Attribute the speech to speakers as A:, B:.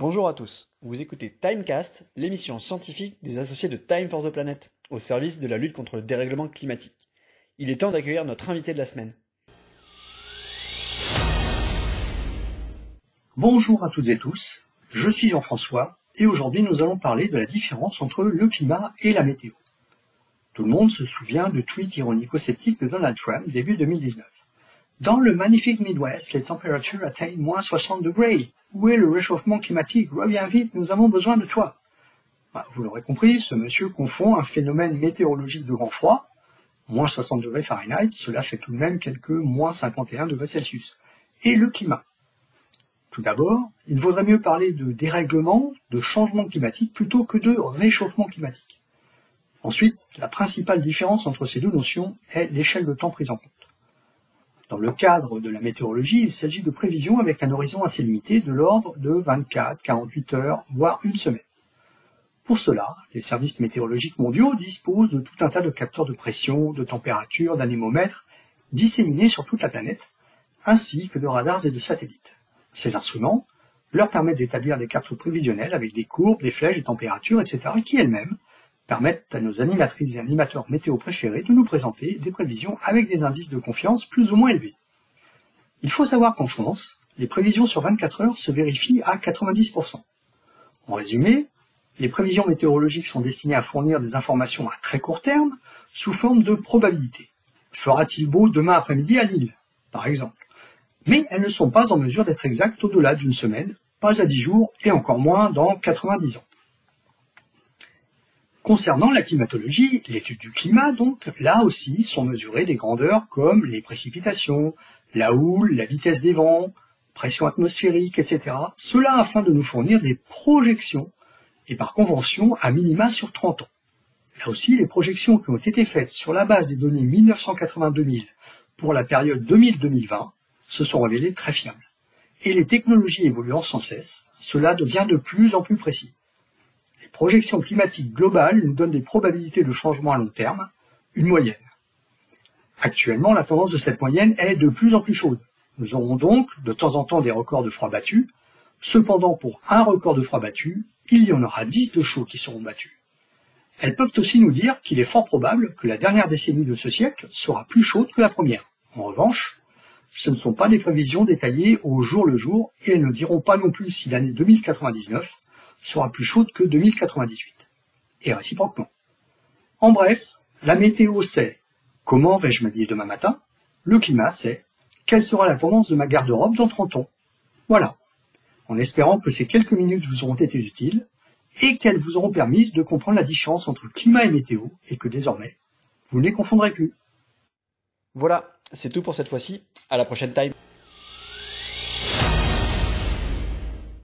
A: Bonjour à tous, vous écoutez Timecast, l'émission scientifique des associés de Time for the Planet, au service de la lutte contre le dérèglement climatique. Il est temps d'accueillir notre invité de la semaine.
B: Bonjour à toutes et tous, je suis Jean-François et aujourd'hui nous allons parler de la différence entre le climat et la météo. Tout le monde se souvient du tweet ironico-sceptique de Donald Trump début 2019. Dans le magnifique Midwest, les températures atteignent moins 60 degrés. Où est le réchauffement climatique? Reviens vite, nous avons besoin de toi. Bah, vous l'aurez compris, ce monsieur confond un phénomène météorologique de grand froid, moins 60 degrés Fahrenheit, cela fait tout de même quelques moins 51 degrés Celsius, et le climat? Tout d'abord, il vaudrait mieux parler de dérèglement, de changement climatique, plutôt que de réchauffement climatique. Ensuite, la principale différence entre ces deux notions est l'échelle de temps prise en compte. Dans le cadre de la météorologie, il s'agit de prévisions avec un horizon assez limité de l'ordre de 24, 48 heures, voire une semaine. Pour cela, les services météorologiques mondiaux disposent de tout un tas de capteurs de pression, de température, d'anémomètres disséminés sur toute la planète, ainsi que de radars et de satellites. Ces instruments leur permettent d'établir des cartes prévisionnelles avec des courbes, des flèches, des températures, etc., qui elles-mêmes permettent à nos animatrices et animateurs météo préférés de nous présenter des prévisions avec des indices de confiance plus ou moins élevés. Il faut savoir qu'en France, les prévisions sur 24 heures se vérifient à 90%. En résumé, les prévisions météorologiques sont destinées à fournir des informations à très court terme sous forme de probabilité. Fera-t-il beau demain après-midi à Lille, par exemple? Mais elles ne sont pas en mesure d'être exactes au-delà d'une semaine, pas à 10 jours et encore moins dans 90 ans. Concernant la climatologie, l'étude du climat, donc, là aussi sont mesurées des grandeurs comme les précipitations, la houle, la vitesse des vents, pression atmosphérique, etc. Cela afin de nous fournir des projections, et par convention à minima sur 30 ans. Là aussi, les projections qui ont été faites sur la base des données 1982 pour la période 2000-2020 se sont révélées très fiables. Et les technologies évoluant sans cesse, cela devient de plus en plus précis projection climatique globale nous donne des probabilités de changement à long terme, une moyenne. Actuellement, la tendance de cette moyenne est de plus en plus chaude. Nous aurons donc de temps en temps des records de froid battus. Cependant, pour un record de froid battu, il y en aura 10 de chaud qui seront battus. Elles peuvent aussi nous dire qu'il est fort probable que la dernière décennie de ce siècle sera plus chaude que la première. En revanche, ce ne sont pas des prévisions détaillées au jour le jour et elles ne diront pas non plus si l'année 2099 sera plus chaude que 2098. Et réciproquement. En bref, la météo c'est comment vais-je m'habiller demain matin Le climat c'est quelle sera la tendance de ma garde-robe dans 30 ans Voilà. En espérant que ces quelques minutes vous auront été utiles et qu'elles vous auront permis de comprendre la différence entre climat et météo et que désormais, vous ne les confondrez plus.
A: Voilà, c'est tout pour cette fois-ci. À la prochaine time.